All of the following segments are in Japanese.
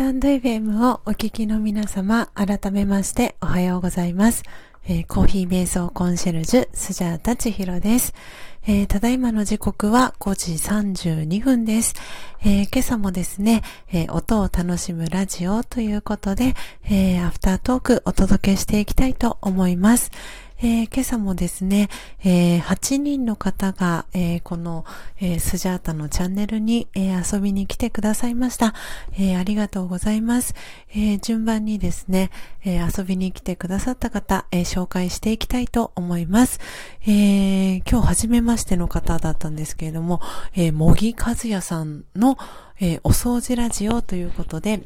タンド FM をお聞きの皆様、改めましておはようございます。えー、コーヒー瞑想コンシェルジュ、スジャータチヒロです。えー、ただいまの時刻は5時32分です。えー、今朝もですね、音を楽しむラジオということで、アフタートークお届けしていきたいと思います。えー、今朝もですね、えー、8人の方が、えー、この、えスジャータのチャンネルに、え遊びに来てくださいました。えありがとうございます。え順番にですね、え遊びに来てくださった方、え紹介していきたいと思います。え今日初めましての方だったんですけれども、え茂木和也さんの、えお掃除ラジオということで、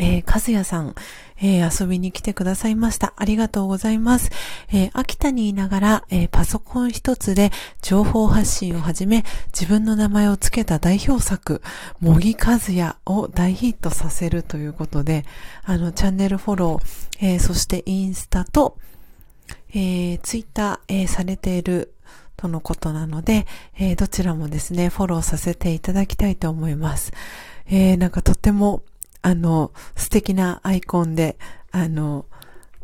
えー、かずやさん、えー、遊びに来てくださいました。ありがとうございます。えー、秋田にいながら、えー、パソコン一つで情報発信をはじめ、自分の名前を付けた代表作、茂木和也を大ヒットさせるということで、あの、チャンネルフォロー、えそしてインスタと、えツイッター、えされているとのことなので、えどちらもですね、フォローさせていただきたいと思います。えなんかとってもあの、素敵なアイコンで、あの、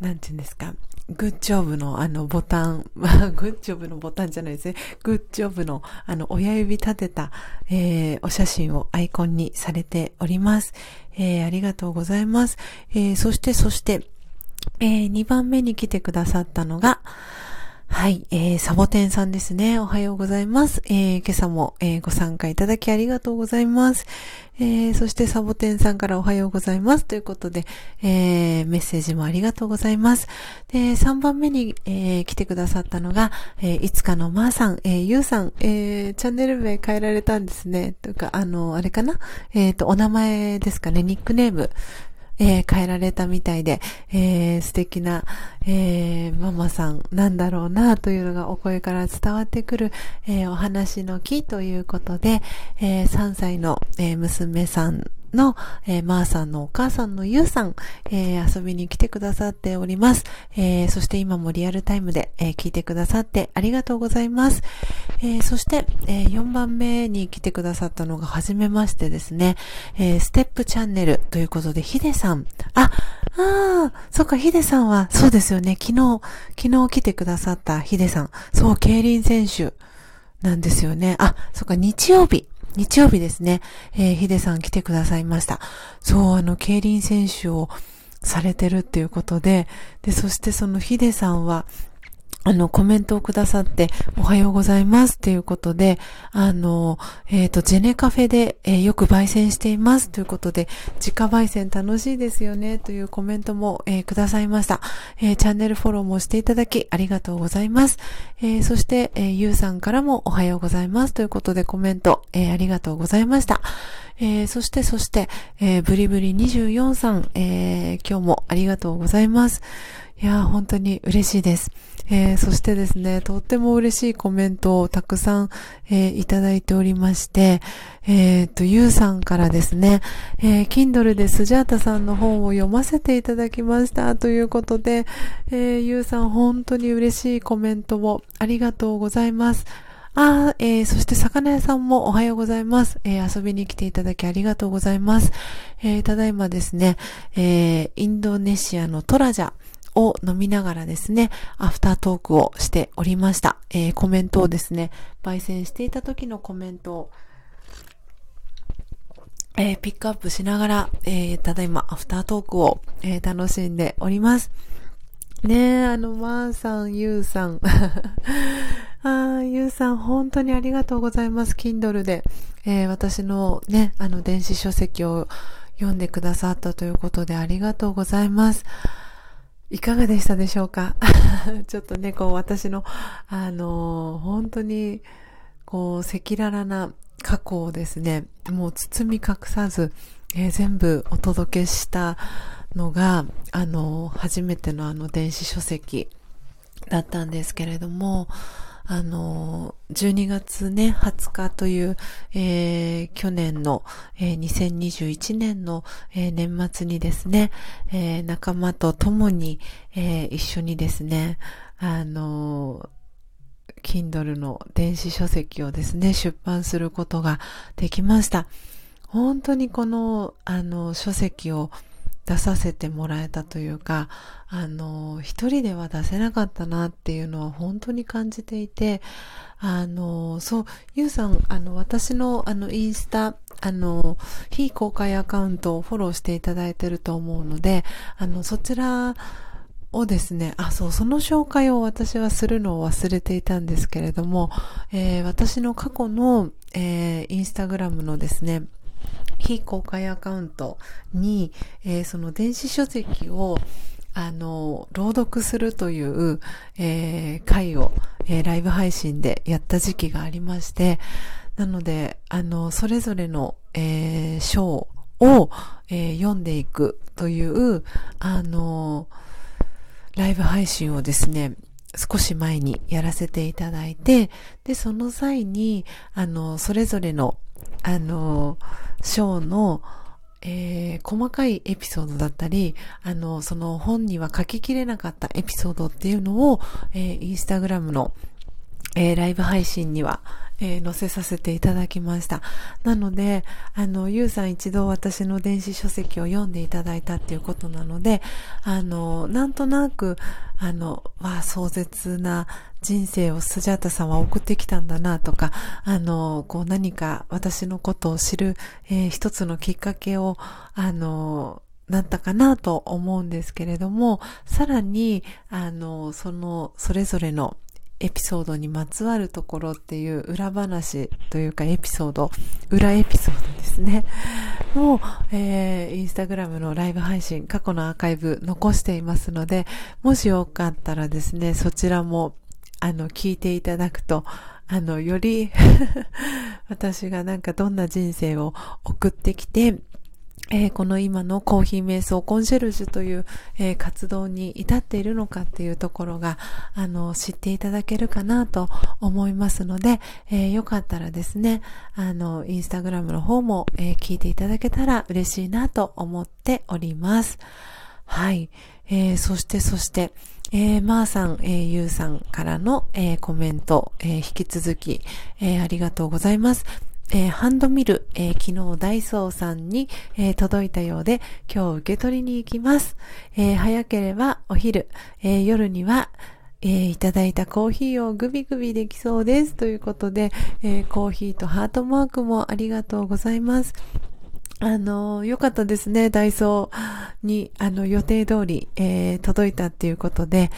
なんて言うんですか、グッジョブのあのボタン、ま あグッジョブのボタンじゃないですね。グッジョブのあの親指立てた、えー、お写真をアイコンにされております。えー、ありがとうございます。えー、そしてそして、えー、2番目に来てくださったのが、はい、えー、サボテンさんですね。おはようございます。えー、今朝も、えー、ご参加いただきありがとうございます。えー、そしてサボテンさんからおはようございます。ということで、えー、メッセージもありがとうございます。で、3番目に、えー、来てくださったのが、えー、いつかのまーさん、えー、ゆうさん、えー、チャンネル名変えられたんですね。というか、あの、あれかな？えっ、ー、と、お名前ですかね、ニックネーム。えー、変えられたみたいで、えー、素敵な、えー、ママさんなんだろうなというのがお声から伝わってくる、え、お話の木ということで、えー、3歳の、え、娘さんの、えー、まーさんのお母さんのゆうさん、えー、遊びに来てくださっております。えー、そして今もリアルタイムで、え聞いてくださってありがとうございます。えそして、え4番目に来てくださったのが初めましてですね、えステップチャンネルということで、ヒデさん。あ、ああ、そっか、ヒデさんは、そうですよね。昨日、昨日来てくださったヒデさん。そう、競輪選手なんですよね。あ、そっか、日曜日。日曜日ですね、えー、ヒデさん来てくださいました。そう、あの、競輪選手をされてるっていうことで、で、そしてそのヒデさんは、あの、コメントをくださって、おはようございますということで、あの、えっ、ー、と、ジェネカフェで、えー、よく焙煎していますということで、自家焙煎楽しいですよねというコメントも、えー、くださいました。えチャンネルフォローもしていただき、ありがとうございます。えそして、えゆうさんからもおはようございますということでコメント、えありがとうございました。え、そして、そして、え、ブリブリ24さん、え、今日もありがとうございます。いや、本当に嬉しいです。えー、そしてですね、とっても嬉しいコメントをたくさん、えー、いただいておりまして、えー、と、ゆうさんからですね、えー、Kindle でスジャータさんの本を読ませていただきましたということで、えー、ゆうさん本当に嬉しいコメントをありがとうございます。あえー、そして魚屋さんもおはようございます。えー、遊びに来ていただきありがとうございます。えー、ただいまですね、えー、インドネシアのトラジャ、を飲みながらですね、アフタートークをしておりました。えー、コメントをですね、焙煎していた時のコメントを、えー、ピックアップしながら、えー、ただいまアフタートークを、え楽しんでおります。ねえ、あの、まーさん、ゆうさん。あゆうさん、本当にありがとうございます。Kindle で、えー、私のね、あの、電子書籍を読んでくださったということでありがとうございます。いかがでしたでしょうか？ちょっとね、こう私の、あのー、本当に、こう、赤裸々な過去をですね、もう包み隠さず、えー、全部お届けしたのが、あのー、初めてのあの電子書籍だったんですけれども、あの、12月ね、20日という、えー、去年の、えー、2021年の、えー、年末にですね、え仲間と共に、え一緒にですね、あの、Kindle の電子書籍をですね、出版することができました。本当にこの、あの、書籍を出させてもらえたというか、あの、一人では出せなかったなっていうのは本当に感じていて、あの、そう、ゆうさん、あの、私の、あの、インスタ、あの、非公開アカウントをフォローしていただいてると思うので、あの、そちら、をですね、あ、そう、その紹介を私はするのを忘れていたんですけれども、えー、私の過去の、えー、インスタグラムのですね、非公開アカウントに、えー、その電子書籍をあの、朗読するという、えー、会を、えー、ライブ配信でやった時期がありまして、なので、あの、それぞれの、えー、章を、えー、読んでいくという、あの、ライブ配信をですね、少し前にやらせていただいて、で、その際に、あの、それぞれの、あの、ショーの、えー、細かいエピソードだったり、あの、その本には書ききれなかったエピソードっていうのを、えー、インスタグラムの、えー、ライブ配信には、えー、載せさせていただきました。なので、あの、ゆうさん一度私の電子書籍を読んでいただいたっていうことなので、あの、なんとなく、あの、わあ、壮絶な人生をスジャータさんは送ってきたんだなとか、あの、こう何か私のことを知る、えー、一つのきっかけを、あの、なったかなと思うんですけれども、さらに、あの、その、それぞれの、エピソードにまつわるところっていう裏話というかエピソード、裏エピソードですね。もう、えー、インスタグラムのライブ配信、過去のアーカイブ残していますので、もしよかったらですね、そちらも、あの、聞いていただくと、あの、より 私がなんかどんな人生を送ってきて、えー、この今のコーヒー瞑想コンシェルジュという、えー、活動に至っているのかっていうところが、あの、知っていただけるかなと思いますので、えー、よかったらですね、あの、インスタグラムの方も、え聞いていただけたら嬉しいなと思っております。はい。えそして、そして、えー、まーさん、えー、ゆうさんからの、えー、コメント、えー、引き続き、え、ありがとうございます。えー、ハンドミル、えー、昨日ダイソーさんに、えー、届いたようで、今日受け取りに行きます。え早ければお昼、え夜には、え、いただいたコーヒーをグビグビできそうです。ということで、え、コーヒーとハートマークもありがとうございます。あの、よかったですね。ダイソーに、あの、予定通り、え、届いたっていうことで、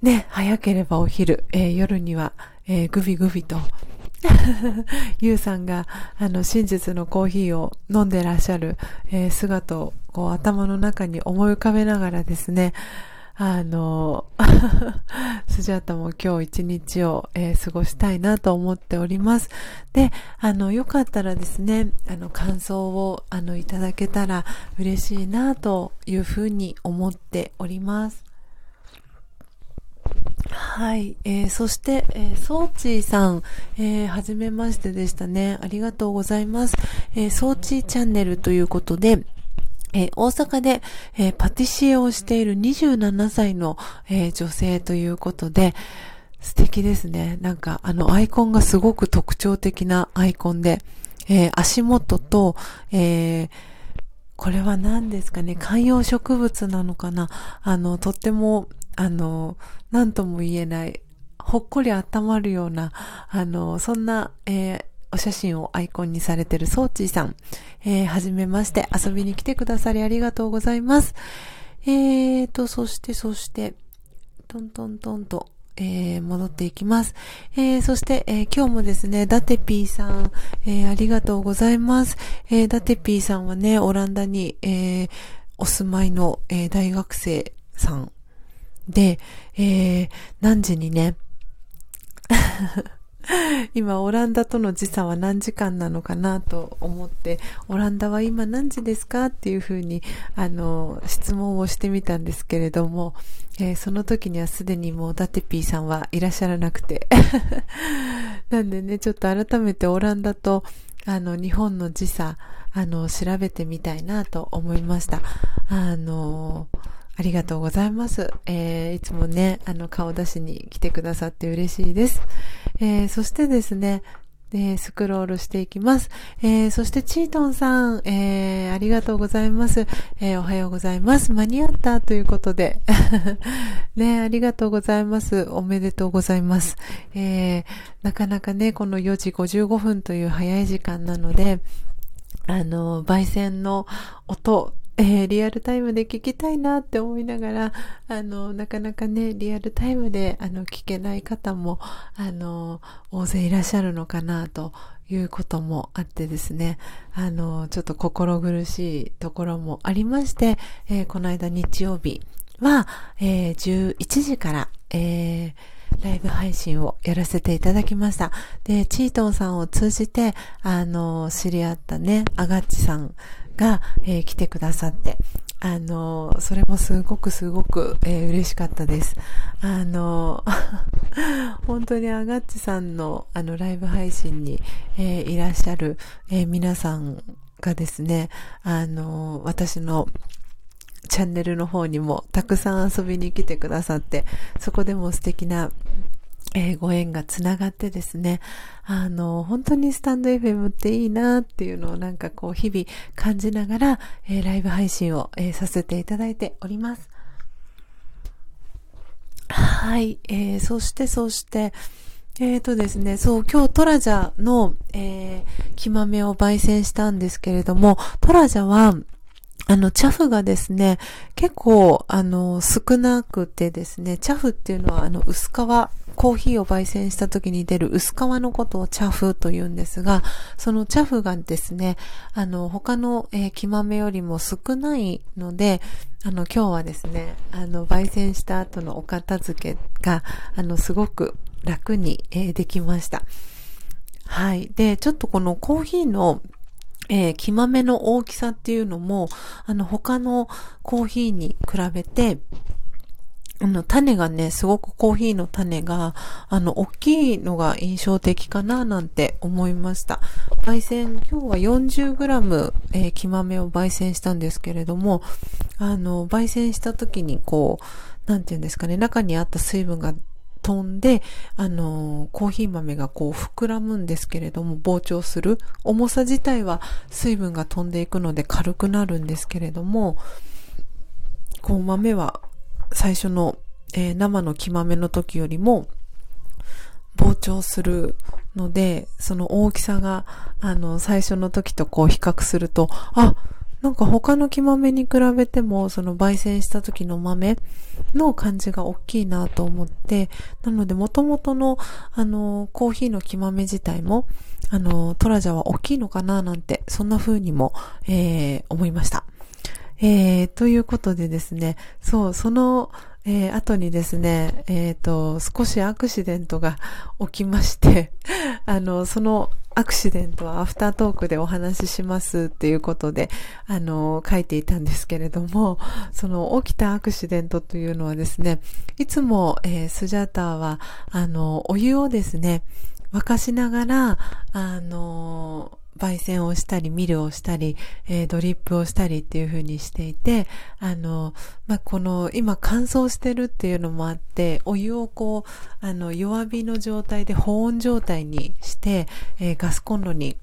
ね、早ければお昼、え、夜には、え、グビグビと、ゆうさんが、あの、真実のコーヒーを飲んでらっしゃる、えー、姿を、こう、頭の中に思い浮かべながらですね、あの、スジャータも今日一日を、えー、過ごしたいなと思っております。で、あの、よかったらですね、あの、感想を、あの、いただけたら嬉しいなというふうに思っております。はい。えー、そして、えー、ソーチーさん、えー、はじめましてでしたね。ありがとうございます。えー、ソーチーチャンネルということで、えー、大阪で、えー、パティシエをしている27歳の、えー、女性ということで、素敵ですね。なんか、あの、アイコンがすごく特徴的なアイコンで、えー、足元と、えー、これは何ですかね、観葉植物なのかなあの、とっても、あの、何とも言えない、ほっこり温まるような、あの、そんな、えー、お写真をアイコンにされてるソーチーさん、えー、はじめまして遊びに来てくださりありがとうございます。えーと、そして、そして、トントントンと、えー、戻っていきます。えー、そして、えー、今日もですね、ダテピーさん、えー、ありがとうございます。えー、ダテピーさんはね、オランダに、えー、お住まいの、えー、大学生さんで、えー、何時にね、今、オランダとの時差は何時間なのかなと思って、オランダは今何時ですかっていうふうに、あの、質問をしてみたんですけれども、えー、その時にはすでにもうダテピーさんはいらっしゃらなくて。なんでね、ちょっと改めてオランダと、あの、日本の時差、あの、調べてみたいなと思いました。あのありがとうございます。えー、いつもね、あの、顔出しに来てくださって嬉しいです。えー、そしてですね、で、スクロールしていきます。えー、そしてチートンさん、えー、ありがとうございます。え、おはようございます。間に合ったということで。ね、ありがとうございます。おめでとうございます。え、なかなかね、この4時55分という早い時間なので、あの、焙煎の音、えー、リアルタイムで聞きたいなって思いながら、あの、なかなかね、リアルタイムで、あの、聞けない方も、あの、大勢いらっしゃるのかなということもあってですね、あの、ちょっと心苦しいところもありまして、えー、この間日曜日は、えー、11時から、えー、ライブ配信をやらせていただきました。で、チートンさんを通じて、あの、知り合ったね、アガッチさんが、えー、来てくださって、あの、それもすごくすごく、えー、嬉しかったです。あの、本当にアガッチさんのあのライブ配信に、えー、いらっしゃる、えー、皆さんがですね、あの、私のチャンネルの方にもたくさん遊びに来てくださって、そこでも素敵なえー、ご縁がつながってですね、あの、本当にスタンド FM っていいなっていうのをなんかこう日々感じながら、えー、ライブ配信を、えー、させていただいております。はい、えー、そしてそして、えーとですね、そう、今日トラジャの、えー、木豆を焙煎したんですけれども、トラジャは、あの、チャフがですね、結構、あの、少なくてですね、チャフっていうのは、あの、薄皮、コーヒーを焙煎した時に出る薄皮のことをチャフと言うんですが、そのチャフがですね、あの、他の、えー、木豆よりも少ないので、あの、今日はですね、あの、焙煎した後のお片付けが、あの、すごく楽に、えー、できました。はい。で、ちょっとこのコーヒーのえー、木豆の大きさっていうのも、あの、他のコーヒーに比べて、あの、種がね、すごくコーヒーの種が、あの、大きいのが印象的かな、なんて思いました。焙煎、今日は 40g、えー、木豆を焙煎したんですけれども、あの、焙煎した時にこう、なんていうんですかね、中にあった水分が飛んで、あの、コーヒー豆がこう膨らむんですけれども、膨張する。重さ自体は水分が飛んでいくので軽くなるんですけれども、こう豆は最初の、えー、生の木豆の時よりも膨張するので、その大きさが、あの、最初の時とこう比較すると、あ、なんか他の木豆に比べても、その焙煎した時の豆の感じが大きいなと思って、なので元々の、あの、コーヒーの木豆自体も、あの、トラジャは大きいのかななんて、そんな風にも、えー、思いました。えー、ということでですね、そう、その、えー、後にですね、えっ、ー、と、少しアクシデントが起きまして、あの、そのアクシデントはアフタートークでお話ししますっていうことで、あの、書いていたんですけれども、その起きたアクシデントというのはですね、いつも、えー、スジャーターは、あの、お湯をですね、沸かしながら、あの、焙煎をしたり、ミルをしたり、えー、ドリップをしたりっていう風にしていて、あの、まあ、この、今乾燥してるっていうのもあって、お湯をこう、あの、弱火の状態で保温状態にして、えー、ガスコンロに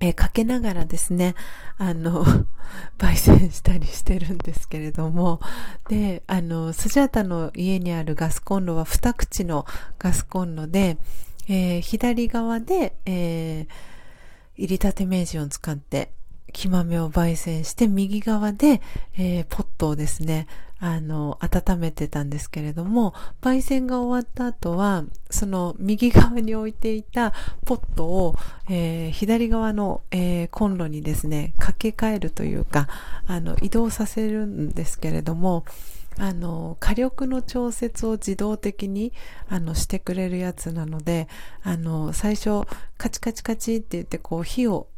えー、かけながらですね、あの、焙煎したりしてるんですけれども、で、あの、スジャータの家にあるガスコンロは二口のガスコンロで、えー、左側で、えー、入りたて名人を使って木豆を焙煎して右側で、えー、ポットをですね、あの、温めてたんですけれども、焙煎が終わった後は、その右側に置いていたポットを、えー、左側の、えー、コンロにですね、掛け替えるというか、あの、移動させるんですけれども、あの、火力の調節を自動的に、あの、してくれるやつなので、あの、最初、カチカチカチって言って、こう、火を、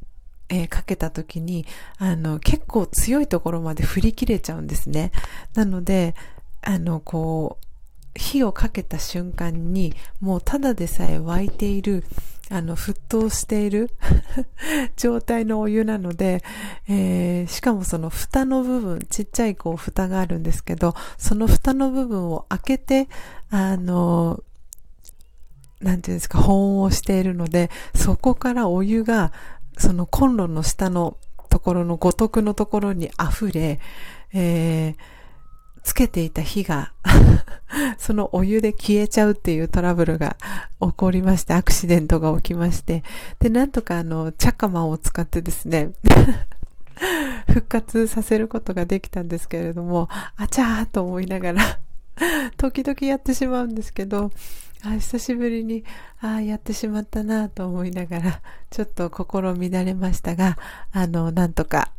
えー、かけた時に、あの、結構強いところまで振り切れちゃうんですね。なので、あの、こう、火をかけた瞬間に、もうただでさえ沸いている、あの、沸騰している 状態のお湯なので、えー、しかもその蓋の部分、ちっちゃいこう蓋があるんですけど、その蓋の部分を開けて、あの、なんていうんですか、保温をしているので、そこからお湯が、そのコンロの下のところの五徳のところに溢れ、えー、つけていた火が そのお湯で消えちゃうっていうトラブルが 起こりまして、アクシデントが起きまして、で、なんとかあの、チャカマを使ってですね 復活させることができたんですけれども、あちゃーと思いながら時々やってしまうんですけど、あ久しぶりに、あやってしまったなと思いながら、ちょっと心乱れましたが、あの、なんとか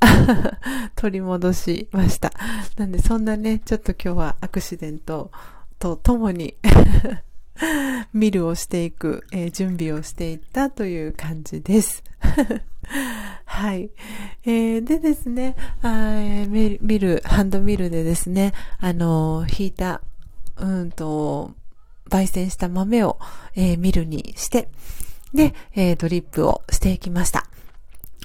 取り戻しました。なんで、そんなね、ちょっと今日はアクシデントとともに ミルをしていく、えー、準備をしていったという感じです。はい。えー、でですね、あミル、ハンドミルでですね、あのー、引いた、うんと、焙煎した豆を、えー、ミルにして、で、えー、ドリップをしていきました。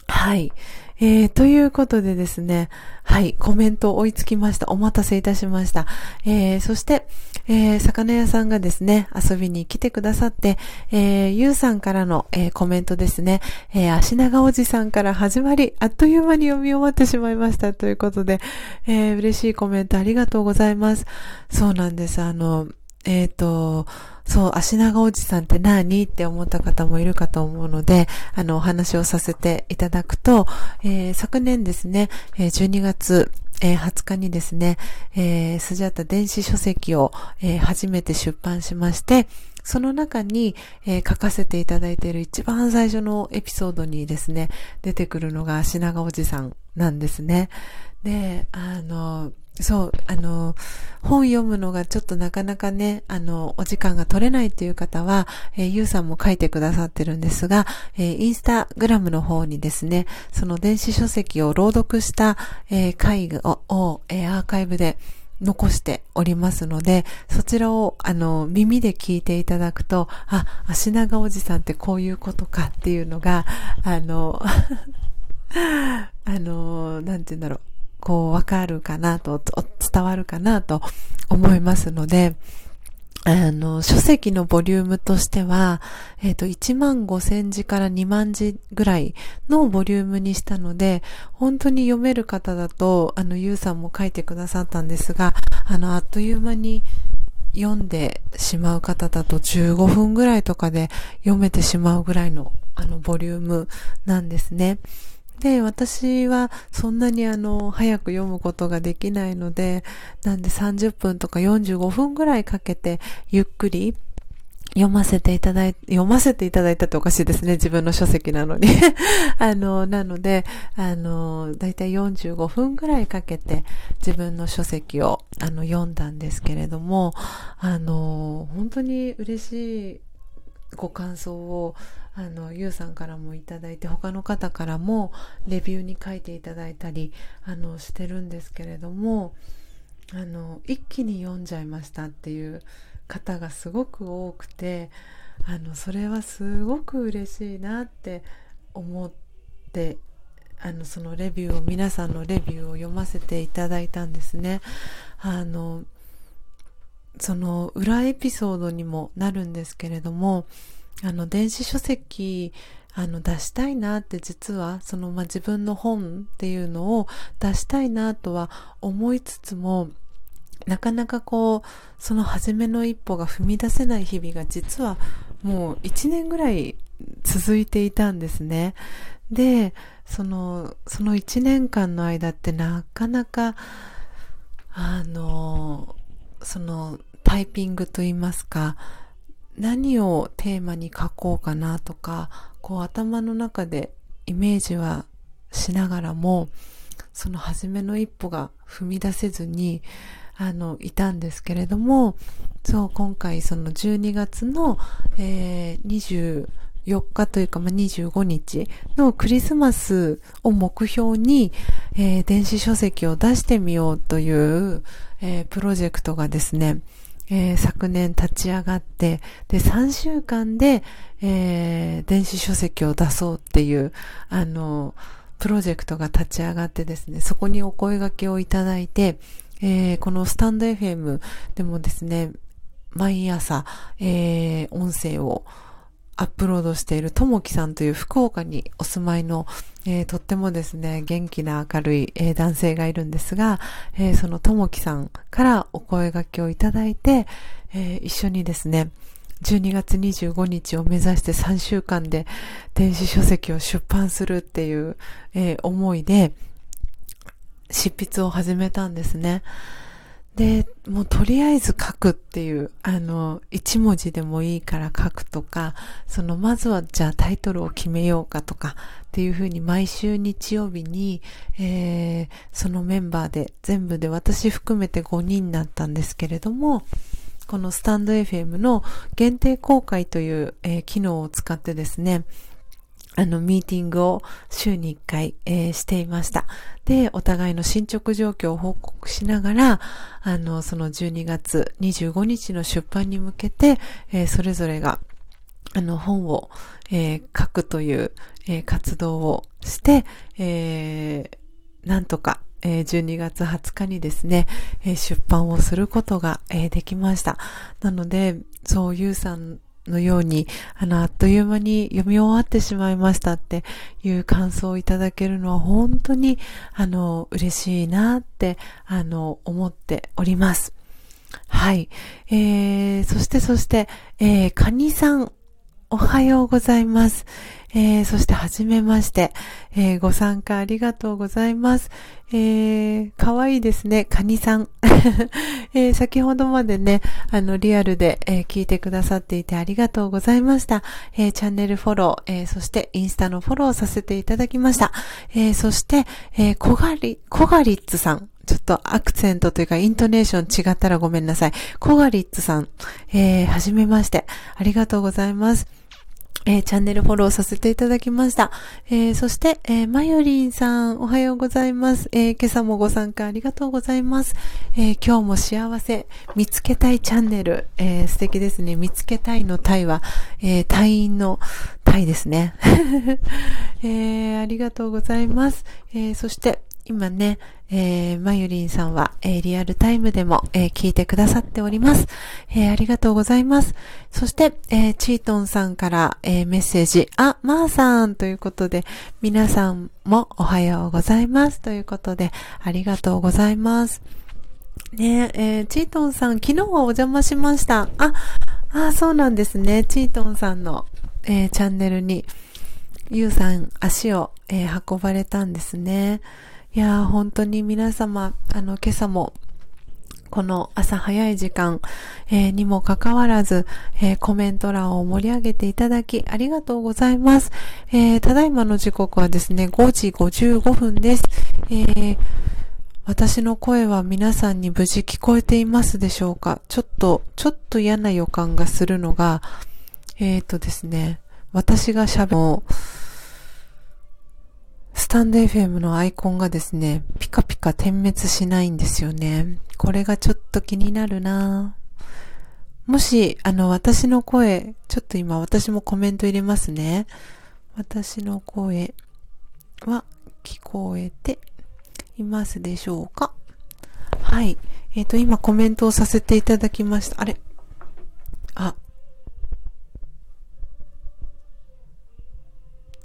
はい。えー、ということでですね、はい、コメント追いつきました。お待たせいたしました。えー、そして、えー、魚屋さんがですね、遊びに来てくださって、えー、ゆうさんからの、えー、コメントですね、えー、足長おじさんから始まり、あっという間に読み終わってしまいましたということで、えー、嬉しいコメントありがとうございます。そうなんです。あの、えっ、ー、と、そう、足長おじさんって何って思った方もいるかと思うので、あの、お話をさせていただくと、えー、昨年ですね、12月、え、20日にですね、えー、スジャタ電子書籍を、えー、初めて出版しまして、その中に、えー、書かせていただいている一番最初のエピソードにですね、出てくるのが足長おじさんなんですね。で、あの、そう、あの、本読むのがちょっとなかなかね、あの、お時間が取れないっていう方は、えー、ゆうさんも書いてくださってるんですが、えー、インスタグラムの方にですね、その電子書籍を朗読した、えー、会をを、えー、アーカイブで残しておりますので、そちらを、あの、耳で聞いていただくと、あ、足長おじさんってこういうことかっていうのが、あの、あの、なんて言うんだろう。こうわかるかなと、伝わるかなと思いますので、あの、書籍のボリュームとしては、えっ、ー、と、1万5千字から2万字ぐらいのボリュームにしたので、本当に読める方だと、あの、ゆうさんも書いてくださったんですが、あの、あっという間に読んでしまう方だと15分ぐらいとかで読めてしまうぐらいの、あの、ボリュームなんですね。で、私はそんなにあの、早く読むことができないので、なんで30分とか45分ぐらいかけて、ゆっくり読ませていただい、読ませていただいたっておかしいですね。自分の書籍なのに あの、なので、あの、だいたい45分ぐらいかけて自分の書籍を、あの、読んだんですけれども、あの、本当に嬉しいご感想をあのゆうさんからもいただいて他の方からもレビューに書いていただいたりあのしてるんですけれどもあの一気に読んじゃいましたっていう方がすごく多くてあのそれはすごく嬉しいなって思ってあのそのレビューを皆さんのレビューを読ませていただいたんですね。あのその裏エピソードにもなるんですけれども、あの、電子書籍、あの、出したいなって実は、その、まあ、自分の本っていうのを出したいなとは思いつつも、なかなかこう、その初めの一歩が踏み出せない日々が実はもう一年ぐらい続いていたんですね。で、その、その一年間の間ってなかなか、あの、その、タイピングと言いますか、何をテーマに書こうかなとか、こう頭の中でイメージはしながらも、その初めの一歩が踏み出せずに、あの、いたんですけれども、そう、今回その12月の、えー、24日というか、まあ、25日のクリスマスを目標に、えー、電子書籍を出してみようという、えー、プロジェクトがですね、えー、昨年立ち上がって、で、3週間で、えー、電子書籍を出そうっていう、あの、プロジェクトが立ち上がってですね、そこにお声掛けをいただいて、えー、このスタンド FM でもですね、毎朝、えー、音声をアップロードしているともきさんという福岡にお住まいの、えー、とってもですね、元気な明るい、えー、男性がいるんですが、えー、そのともきさんからお声掛けをいただいて、え一緒にですね、12月25日を目指して3週間で電子書籍を出版するっていう、え思いで執筆を始めたんですね。で、もうとりあえず書くっていう、あの、一文字でもいいから書くとか、そのまずはじゃあタイトルを決めようかとかっていうふうに毎週日曜日に、えー、そのメンバーで全部で私含めて5人になったんですけれども、このスタンド FM の限定公開という、えー、機能を使ってですね、あの、ミーティングを週に1回、えー、していました。で、お互いの進捗状況を報告しながら、あの、その12月25日の出版に向けて、えー、それぞれが、あの、本を、えー、書くという、え活動をして、えなんとか、え12月20日にですね、え出版をすることが、えできました。なので、そう、ゆうさんのように、あの、あっという間に読み終わってしまいましたっていう感想をいただけるのは本当に、あの、嬉しいなって、あの、思っております。はい。えー、そしてそして、えー、カニさん、おはようございます。えー、そしてはじめまして、えー、ご参加ありがとうございます。えー、かわいいですね、カニさん。えー、先ほどまでね、あの、リアルで、えー、聞いてくださっていてありがとうございました。えー、チャンネルフォロー、えー、そしてインスタのフォローさせていただきました。えー、そして、えー、コガリ、コガリッツさん。ちょっとアクセントというかイントネーション違ったらごめんなさい。コガリッツさん、えー、はじめまして。ありがとうございます。えー、チャンネルフォローさせていただきました。えー、そして、えー、マヨリンさん、おはようございます。え今朝もご参加ありがとうございます。え今日も幸せ、見つけたいチャンネル、え素敵ですね。見つけたいのタイは、え隊員のタイですね。えありがとうございます。えそして、今ね、えー、まゆりんさんは、えー、リアルタイムでも、えー、聞いてくださっております。えー、ありがとうございます。そして、えー、チートンさんから、えー、メッセージ、あ、まーさんということで、皆さんもおはようございますということで、ありがとうございます。ねえー、チートンさん、昨日はお邪魔しました。あ、あ、そうなんですね。チートンさんの、えー、チャンネルに、ゆうさん足を、えー、運ばれたんですね。いやー、本当に皆様、あの、今朝も、この朝早い時間、えー、にもかかわらず、えー、コメント欄を盛り上げていただきありがとうございます。えー、ただいまの時刻はですね、5時55分です。え私の声は皆さんに無事聞こえていますでしょうか？ちょっと、ちょっと嫌な予感がするのが、えっ、とですね、私が喋るスタンド FM のアイコンがですね、ピカピカ点滅しないんですよね。これがちょっと気になるなもし、あの、私の声、ちょっと今私もコメント入れますね。私の声は聞こえていますでしょうか？はい。えっ、ー、と、今コメントをさせていただきました。あれ？あ。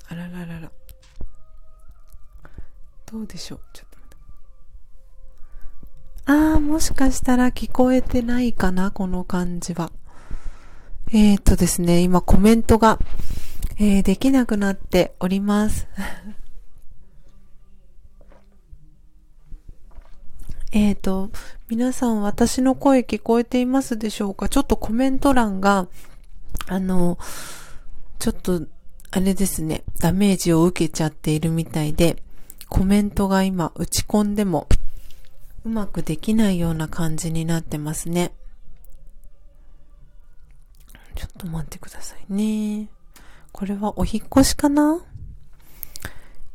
あらららら。どうでしょう？ちょっと待って。あー、もしかしたら聞こえてないかなこの感じは。えーとですね、今コメントが、えー、できなくなっております。えっと、皆さん私の声聞こえていますでしょうか？ちょっとコメント欄が、あの、ちょっと、あれですね、ダメージを受けちゃっているみたいで、コメントが今打ち込んでもうまくできないような感じになってますね。ちょっと待ってくださいね。これはお引越しかな？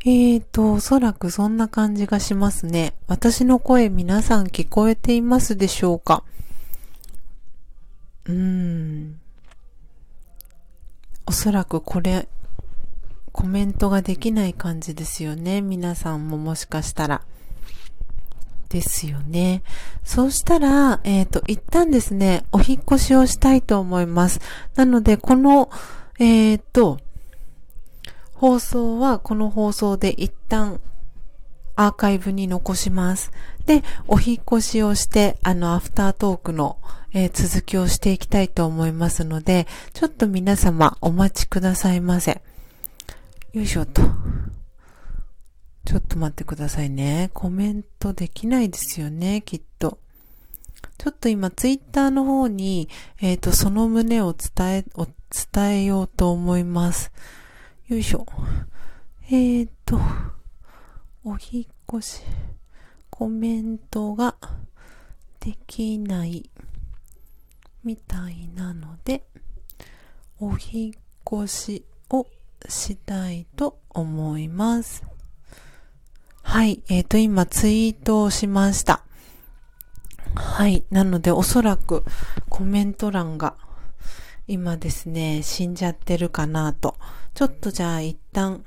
えーと、おそらくそんな感じがしますね。私の声皆さん聞こえていますでしょうか？うーん。おそらくこれ、コメントができない感じですよね。皆さんももしかしたら。ですよね。そうしたら、えっ、ー、と、一旦ですね、お引越しをしたいと思います。なので、この、えっ、ー、と、放送はこの放送で一旦アーカイブに残します。で、お引越しをして、あの、アフタートークの、えー、続きをしていきたいと思いますので、ちょっと皆様お待ちくださいませ。よいしょと。ちょっと待ってくださいね。コメントできないですよね、きっと。ちょっと今、ツイッターの方に、えっ、ー、と、その旨を伝え、を伝えようと思います。よいしょ。えーと、お引越し、コメントができないみたいなので、お引越しをしたいと思います。はい。えっ、ー、と、今ツイートをしました。はい。なので、おそらくコメント欄が今ですね、死んじゃってるかなと。ちょっとじゃあ一旦